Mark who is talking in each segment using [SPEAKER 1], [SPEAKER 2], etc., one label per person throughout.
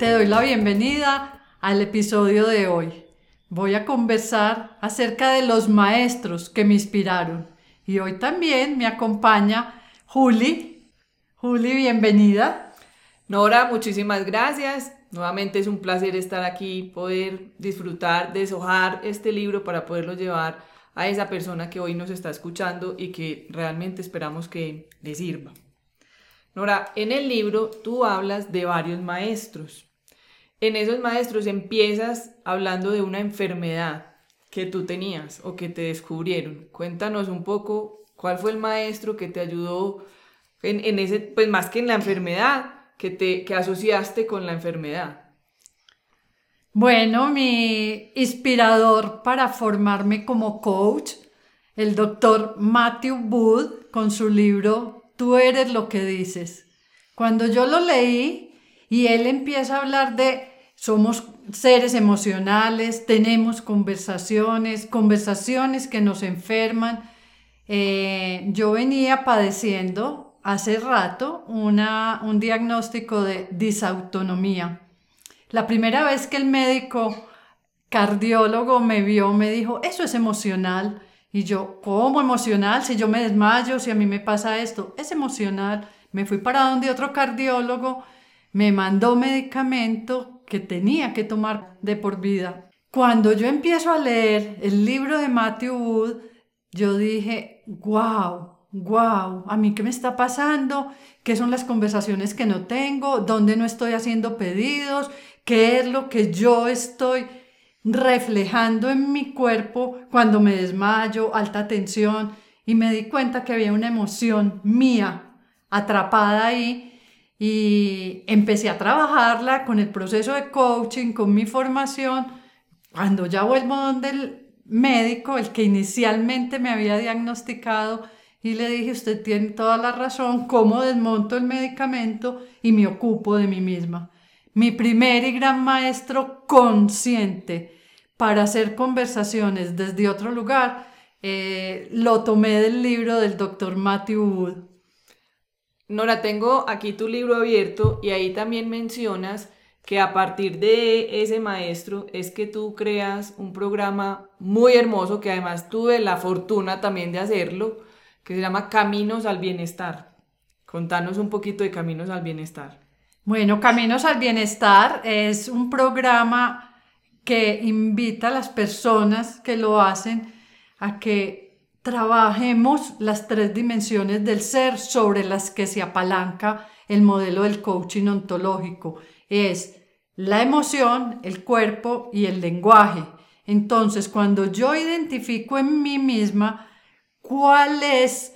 [SPEAKER 1] Te doy la bienvenida al episodio de hoy. Voy a conversar acerca de los maestros que me inspiraron. Y hoy también me acompaña Juli. Juli, bienvenida.
[SPEAKER 2] Nora, muchísimas gracias. Nuevamente es un placer estar aquí, poder disfrutar, deshojar este libro para poderlo llevar a esa persona que hoy nos está escuchando y que realmente esperamos que le sirva. Nora, en el libro tú hablas de varios maestros en esos maestros empiezas hablando de una enfermedad que tú tenías o que te descubrieron. Cuéntanos un poco cuál fue el maestro que te ayudó en, ese, pues más que en la enfermedad, que te que asociaste con la enfermedad.
[SPEAKER 1] Bueno, mi inspirador para formarme como coach, el doctor Matthew Wood, con su libro Tú eres lo que dices. Cuando yo lo leí y él empieza a hablar de somos seres emocionales, tenemos conversaciones, conversaciones que nos enferman. Eh, yo venía padeciendo hace rato una, un diagnóstico de disautonomía. La primera vez que el médico cardiólogo me vio, me dijo, eso es emocional. Y yo, ¿cómo emocional? Si yo me desmayo, si a mí me pasa esto, es emocional. Me fui para donde otro cardiólogo, me mandó medicamento que tenía que tomar de por vida. Cuando yo empiezo a leer el libro de Matthew Wood, yo dije, wow, wow, a mí qué me está pasando, qué son las conversaciones que no tengo, dónde no estoy haciendo pedidos, qué es lo que yo estoy reflejando en mi cuerpo cuando me desmayo, alta tensión, y me di cuenta que había una emoción mía atrapada ahí y empecé a trabajarla con el proceso de coaching, con mi formación. Cuando ya vuelvo donde el médico, el que inicialmente me había diagnosticado, y le dije, usted tiene toda la razón, cómo desmonto el medicamento y me ocupo de mí misma. Mi primer y gran maestro consciente para hacer conversaciones desde otro lugar, eh, lo tomé del libro del doctor Matthew Wood.
[SPEAKER 2] Nora, tengo aquí tu libro abierto y ahí también mencionas que a partir de ese maestro es que tú creas un programa muy hermoso que además tuve la fortuna también de hacerlo, que se llama Caminos al Bienestar. Contanos un poquito de Caminos al Bienestar.
[SPEAKER 1] Bueno, Caminos al Bienestar es un programa que invita a las personas que lo hacen a que trabajemos las tres dimensiones del ser sobre las que se apalanca el modelo del coaching ontológico. Es la emoción, el cuerpo y el lenguaje. Entonces, cuando yo identifico en mí misma cuáles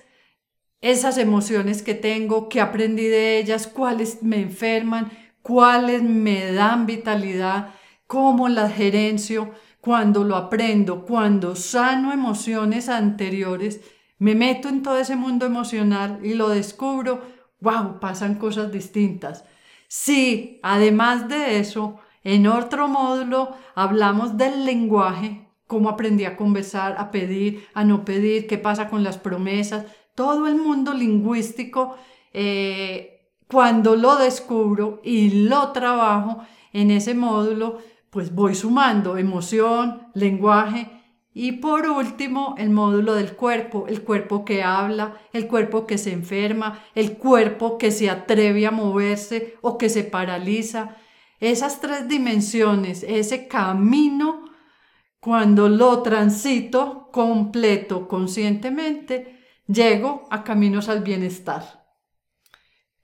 [SPEAKER 1] esas emociones que tengo, que aprendí de ellas, cuáles me enferman, cuáles me dan vitalidad, cómo las gerencio, cuando lo aprendo, cuando sano emociones anteriores, me meto en todo ese mundo emocional y lo descubro, wow, pasan cosas distintas. Sí, además de eso, en otro módulo hablamos del lenguaje, cómo aprendí a conversar, a pedir, a no pedir, qué pasa con las promesas, todo el mundo lingüístico, eh, cuando lo descubro y lo trabajo en ese módulo, pues voy sumando emoción, lenguaje y por último el módulo del cuerpo, el cuerpo que habla, el cuerpo que se enferma, el cuerpo que se atreve a moverse o que se paraliza. Esas tres dimensiones, ese camino, cuando lo transito completo conscientemente, llego a caminos al bienestar.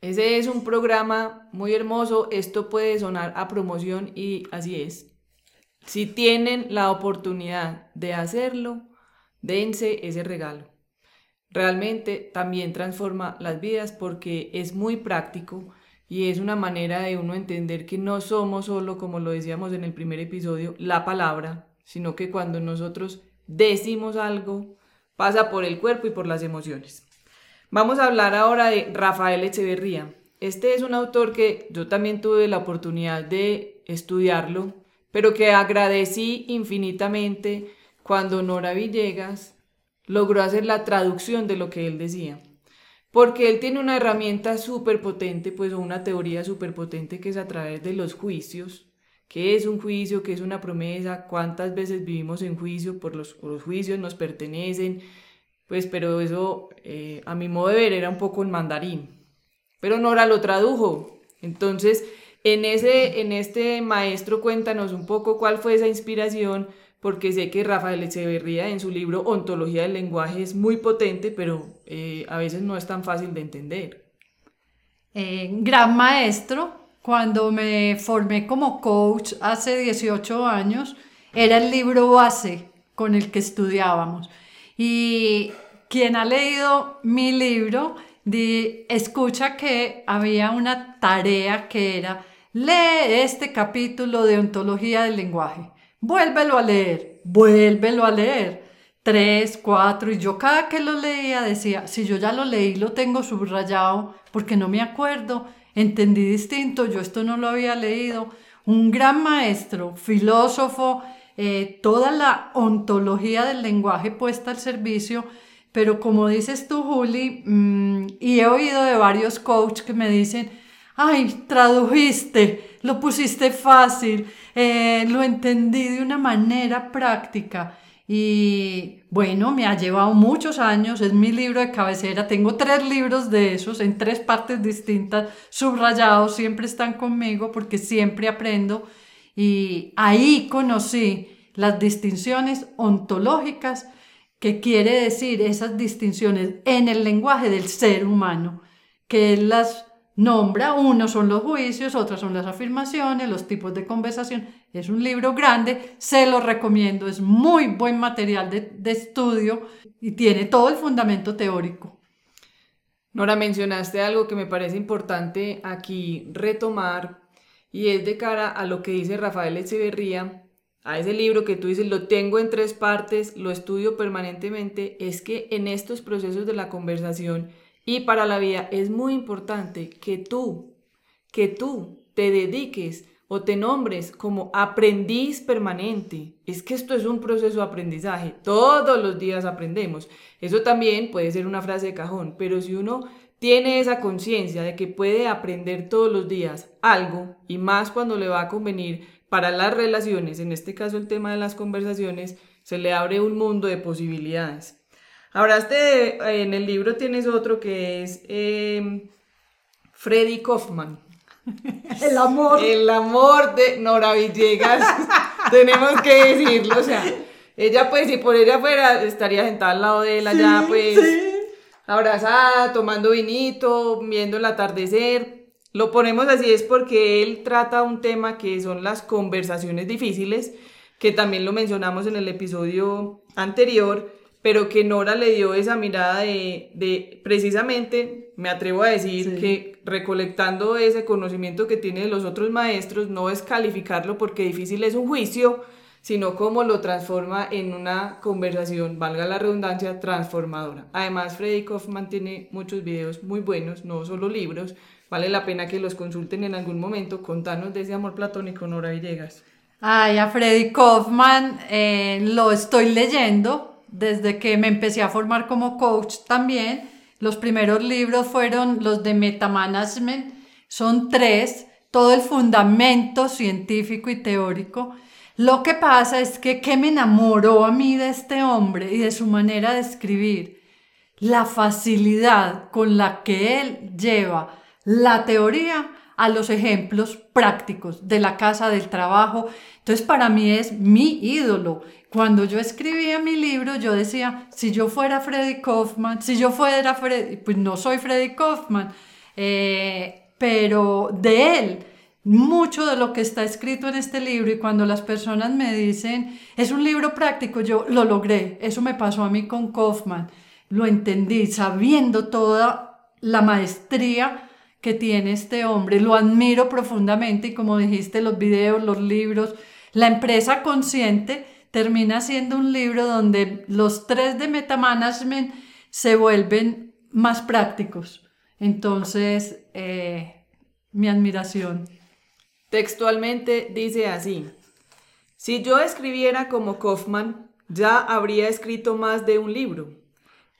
[SPEAKER 2] Ese es un programa muy hermoso. Esto puede sonar a promoción y así es. Si tienen la oportunidad de hacerlo, dense ese regalo. Realmente también transforma las vidas porque es muy práctico y es una manera de uno entender que no somos solo, como lo decíamos en el primer episodio, la palabra, sino que cuando nosotros decimos algo, pasa por el cuerpo y por las emociones. Vamos a hablar ahora de Rafael Echeverría. Este es un autor que yo también tuve la oportunidad de estudiarlo, pero que agradecí infinitamente cuando Nora Villegas logró hacer la traducción de lo que él decía. Porque él tiene una herramienta súper potente, pues una teoría súper potente que es a través de los juicios. ¿Qué es un juicio? ¿Qué es una promesa? ¿Cuántas veces vivimos en juicio? Por los, los juicios nos pertenecen. Pues, pero eso, eh, a mi modo de ver, era un poco en mandarín. Pero Nora lo tradujo. Entonces, en, ese, en este maestro, cuéntanos un poco cuál fue esa inspiración porque sé que Rafael Echeverría en su libro Ontología del Lenguaje es muy potente, pero eh, a veces no es tan fácil de entender.
[SPEAKER 1] Eh, gran maestro, cuando me formé como coach hace 18 años, era el libro base con el que estudiábamos. Y quien ha leído mi libro, escucha que había una tarea que era, lee este capítulo de ontología del lenguaje vuélvelo a leer, vuélvelo a leer. Tres, cuatro, y yo cada que lo leía decía, si yo ya lo leí, lo tengo subrayado, porque no me acuerdo, entendí distinto, yo esto no lo había leído. Un gran maestro, filósofo, eh, toda la ontología del lenguaje puesta al servicio, pero como dices tú, Juli, mm, y he oído de varios coaches que me dicen, ay, tradujiste, lo pusiste fácil, eh, lo entendí de una manera práctica. Y bueno, me ha llevado muchos años, es mi libro de cabecera, tengo tres libros de esos en tres partes distintas, subrayados, siempre están conmigo porque siempre aprendo. Y ahí conocí las distinciones ontológicas, que quiere decir esas distinciones en el lenguaje del ser humano, que él las nombra, uno son los juicios, otros son las afirmaciones, los tipos de conversación. Es un libro grande, se lo recomiendo, es muy buen material de, de estudio y tiene todo el fundamento teórico.
[SPEAKER 2] Nora, mencionaste algo que me parece importante aquí retomar y es de cara a lo que dice Rafael Echeverría, a ese libro que tú dices, lo tengo en tres partes, lo estudio permanentemente, es que en estos procesos de la conversación y para la vida es muy importante que tú, que tú te dediques o te nombres como aprendiz permanente. Es que esto es un proceso de aprendizaje. Todos los días aprendemos. Eso también puede ser una frase de cajón, pero si uno tiene esa conciencia de que puede aprender todos los días algo, y más cuando le va a convenir para las relaciones, en este caso el tema de las conversaciones, se le abre un mundo de posibilidades. Hablaste, en el libro tienes otro que es em, Freddy Kaufman.
[SPEAKER 1] El amor.
[SPEAKER 2] El amor de Nora Villegas. Tenemos que decirlo, o sea, ella pues si por ella fuera estaría sentada al lado de él allá pues abrazada, tomando vinito, viendo el atardecer. Lo ponemos así es porque él trata un tema que son las conversaciones difíciles, que también lo mencionamos en el episodio anterior pero que Nora le dio esa mirada de, precisamente, me atrevo a decir que recolectando ese conocimiento que tiene de los otros maestros, no es calificarlo porque difícil es un juicio, sino cómo lo transforma en una conversación, valga la redundancia, transformadora. Además, Freddy Kaufman tiene muchos videos muy buenos, no solo libros, vale la pena que los consulten en algún momento. Contanos de ese amor platónico, Nora Villegas.
[SPEAKER 1] Ay, a Freddy Kaufman eh, lo estoy leyendo desde que me empecé a formar como coach también. Los primeros libros fueron los de Metamanagement, son tres, todo el fundamento científico y teórico. Lo que pasa es que, ¿qué me enamoró a mí de este hombre y de su manera de escribir? La facilidad con la que él lleva la teoría a los ejemplos prácticos de la casa, del trabajo. Entonces, para mí es mi ídolo. Cuando yo escribía mi libro, yo decía, si yo fuera Freddy Kaufman, si yo fuera Freddy, pues no soy Freddy Kaufman, eh, pero de él, mucho de lo que está escrito en este libro y cuando las personas me dicen, es un libro práctico, yo lo logré, eso me pasó a mí con Kaufman, lo entendí, sabiendo toda la maestría que tiene este hombre. Lo admiro profundamente y como dijiste, los videos, los libros, la empresa consciente termina siendo un libro donde los tres de metamanagement se vuelven más prácticos. Entonces, eh, mi admiración.
[SPEAKER 2] Textualmente dice así, si yo escribiera como Kaufman, ya habría escrito más de un libro.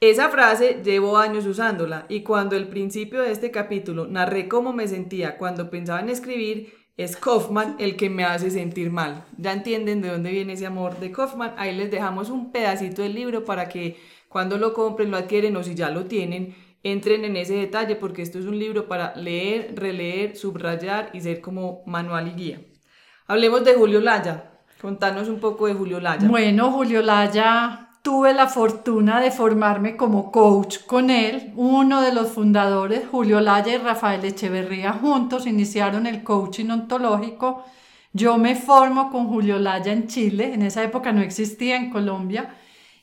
[SPEAKER 2] Esa frase llevo años usándola y cuando el principio de este capítulo narré cómo me sentía cuando pensaba en escribir, es Kaufman el que me hace sentir mal. Ya entienden de dónde viene ese amor de Kaufman. Ahí les dejamos un pedacito del libro para que cuando lo compren, lo adquieren o si ya lo tienen, entren en ese detalle porque esto es un libro para leer, releer, subrayar y ser como manual y guía. Hablemos de Julio Laya. Contanos un poco de Julio Laya.
[SPEAKER 1] Bueno, Julio Laya tuve la fortuna de formarme como coach con él. Uno de los fundadores, Julio Laya y Rafael Echeverría, juntos iniciaron el coaching ontológico. Yo me formo con Julio Laya en Chile, en esa época no existía en Colombia,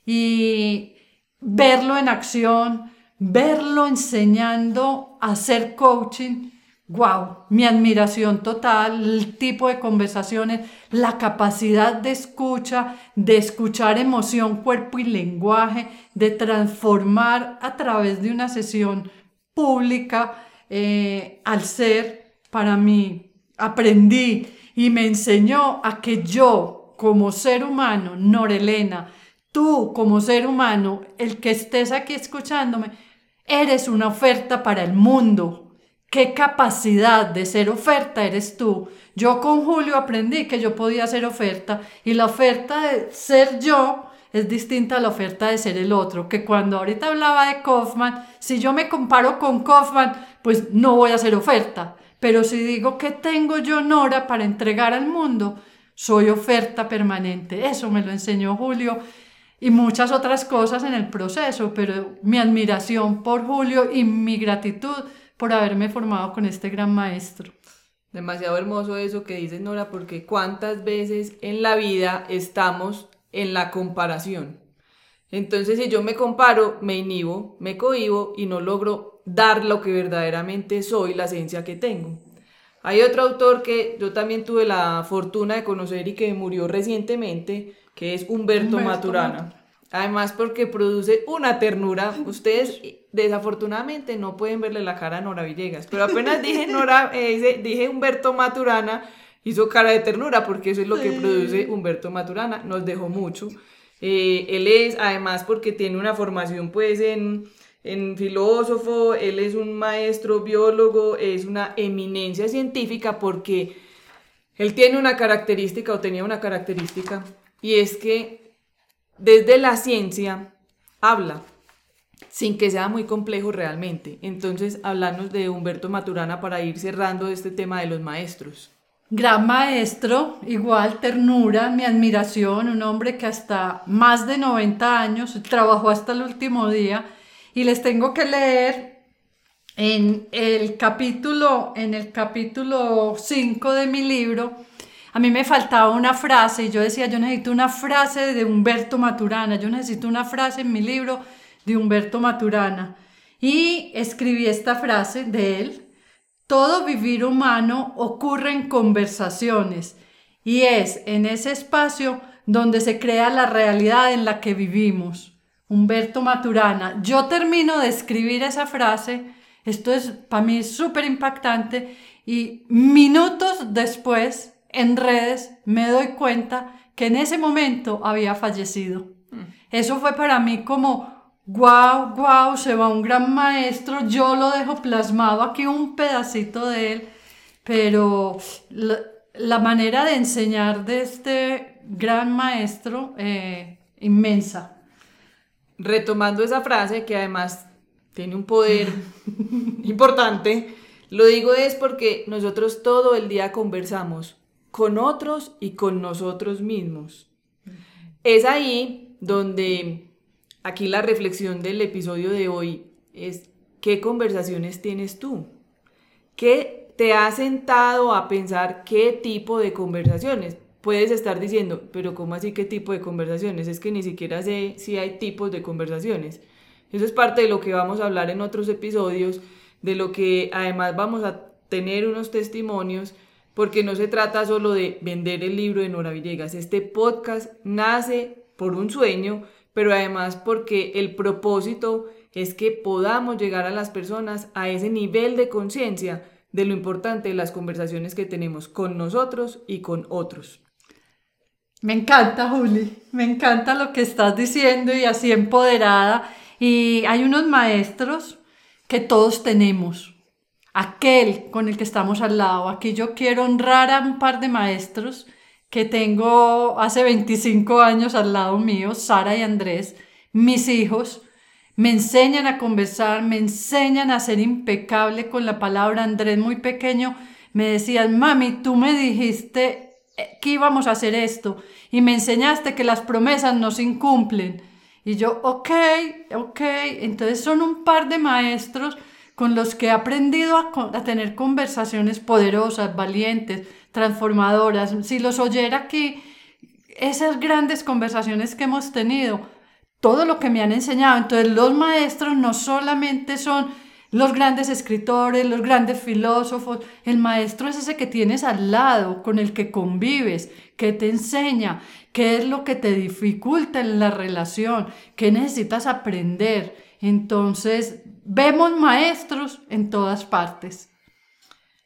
[SPEAKER 1] y verlo en acción, verlo enseñando a hacer coaching, wow, mi admiración total, el tipo de conversaciones, la capacidad de escucha, de escuchar emoción, cuerpo y lenguaje, de transformar a través de una sesión pública eh, al ser, para mí, aprendí y me enseñó a que yo, como ser humano, Norelena, tú como ser humano, el que estés aquí escuchándome, eres una oferta para el mundo, qué capacidad de ser oferta eres tú. Yo con Julio aprendí que yo podía ser oferta y la oferta de ser yo es distinta a la oferta de ser el otro, que cuando ahorita hablaba de Kaufman, si yo me comparo con Kaufman, pues no voy a ser oferta, pero si digo que tengo yo Nora para entregar al mundo, soy oferta permanente. Eso me lo enseñó Julio y muchas otras cosas en el proceso, pero mi admiración por Julio y mi gratitud por haberme formado con este gran maestro.
[SPEAKER 2] Demasiado hermoso eso que dices, Nora, porque cuántas veces en la vida estamos en la comparación. Entonces, si yo me comparo, me inhibo, me cohibo y no logro dar lo que verdaderamente soy, la esencia que tengo. Hay otro autor que yo también tuve la fortuna de conocer y que murió recientemente, que es Humberto, Maturana. Además, porque produce una ternura. Ustedes desafortunadamente no pueden verle la cara a Nora Villegas, pero apenas dije Nora, eh, dije Humberto Maturana, hizo cara de ternura, porque eso es lo que produce Humberto Maturana. Nos dejó mucho. Eh, él es, además, porque tiene una formación, pues, en, en filósofo, él es un maestro biólogo, es una eminencia científica, porque él tiene una característica o tenía una característica, y es que desde la ciencia habla sin que sea muy complejo realmente. Entonces, hablarnos de Humberto Maturana para ir cerrando este tema de los maestros.
[SPEAKER 1] Gran maestro, igual ternura, mi admiración, un hombre que hasta más de 90 años trabajó hasta el último día y les tengo que leer en el capítulo en el capítulo 5 de mi libro a mí me faltaba una frase y yo decía, yo necesito una frase de Humberto Maturana, yo necesito una frase en mi libro de Humberto Maturana. Y escribí esta frase de él, todo vivir humano ocurre en conversaciones y es en ese espacio donde se crea la realidad en la que vivimos. Humberto Maturana, yo termino de escribir esa frase, esto es para mí súper impactante y minutos después en redes me doy cuenta que en ese momento había fallecido. Mm. Eso fue para mí como, wow, wow, se va un gran maestro, yo lo dejo plasmado aquí un pedacito de él, pero la, manera de enseñar de este gran maestro, eh, inmensa.
[SPEAKER 2] Retomando esa frase que además tiene un poder importante, lo digo es porque nosotros todo el día conversamos con otros y con nosotros mismos. Es ahí donde aquí la reflexión del episodio de hoy es qué conversaciones tienes tú. ¿Qué te ha sentado a pensar qué tipo de conversaciones? Puedes estar diciendo, pero ¿cómo así qué tipo de conversaciones? Es que ni siquiera sé si hay tipos de conversaciones. Eso es parte de lo que vamos a hablar en otros episodios de lo que además vamos a tener unos testimonios, porque no se trata solo de vender el libro de Nora Villegas. Este podcast nace por un sueño, pero además porque el propósito es que podamos llegar a las personas a ese nivel de conciencia de lo importante de las conversaciones que tenemos con nosotros y con otros.
[SPEAKER 1] Me encanta, Juli, me encanta lo que estás diciendo y así empoderada. Y hay unos maestros que todos tenemos, aquel con el que estamos al lado. Aquí yo quiero honrar a un par de maestros que tengo hace 25 años al lado mío, Sara y Andrés, mis hijos, me enseñan a conversar, me enseñan a ser impecable con la palabra. Andrés, muy pequeño, me decía, mami, tú me dijiste eh, que íbamos a hacer esto y me enseñaste que las promesas no se incumplen. Y yo, ok, ok. Entonces son un par de maestros con los que he aprendido a, tener conversaciones poderosas, valientes, transformadoras. Si los oyera aquí, esas grandes conversaciones que hemos tenido, todo lo que me han enseñado. Entonces los maestros no solamente son los grandes escritores, los grandes filósofos, el maestro es ese que tienes al lado, con el que convives, que te enseña, qué es lo que te dificulta en la relación, qué necesitas aprender. Entonces, vemos maestros en todas partes.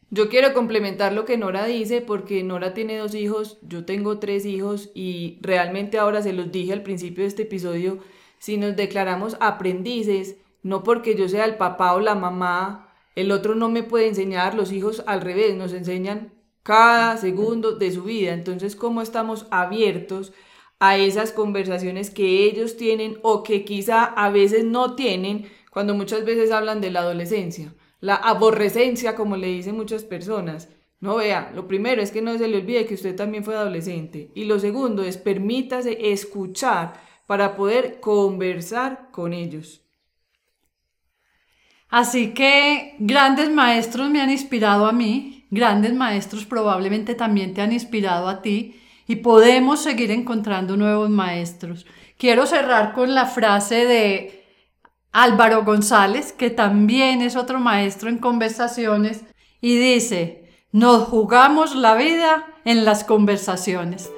[SPEAKER 2] Yo quiero complementar lo que Nora dice porque Nora tiene dos hijos, yo tengo tres hijos y realmente ahora se los dije al principio de este episodio, si nos declaramos aprendices, no porque yo sea el papá o la mamá, el otro no me puede enseñar, los hijos al revés, nos enseñan cada segundo de su vida. Entonces, ¿cómo estamos abiertos a esas conversaciones que ellos tienen o que quizá a veces no tienen cuando muchas veces hablan de la adolescencia? la aborrecencia, como le dicen muchas personas. No vea, lo primero es que no se le olvide que usted también fue adolescente. Y lo segundo es permítase escuchar para poder conversar con ellos.
[SPEAKER 1] Así que grandes maestros me han inspirado a mí, grandes maestros probablemente también te han inspirado a ti y podemos seguir encontrando nuevos maestros. Quiero cerrar con la frase de Álvaro González, que también es otro maestro en conversaciones, y dice, nos jugamos la vida en las conversaciones.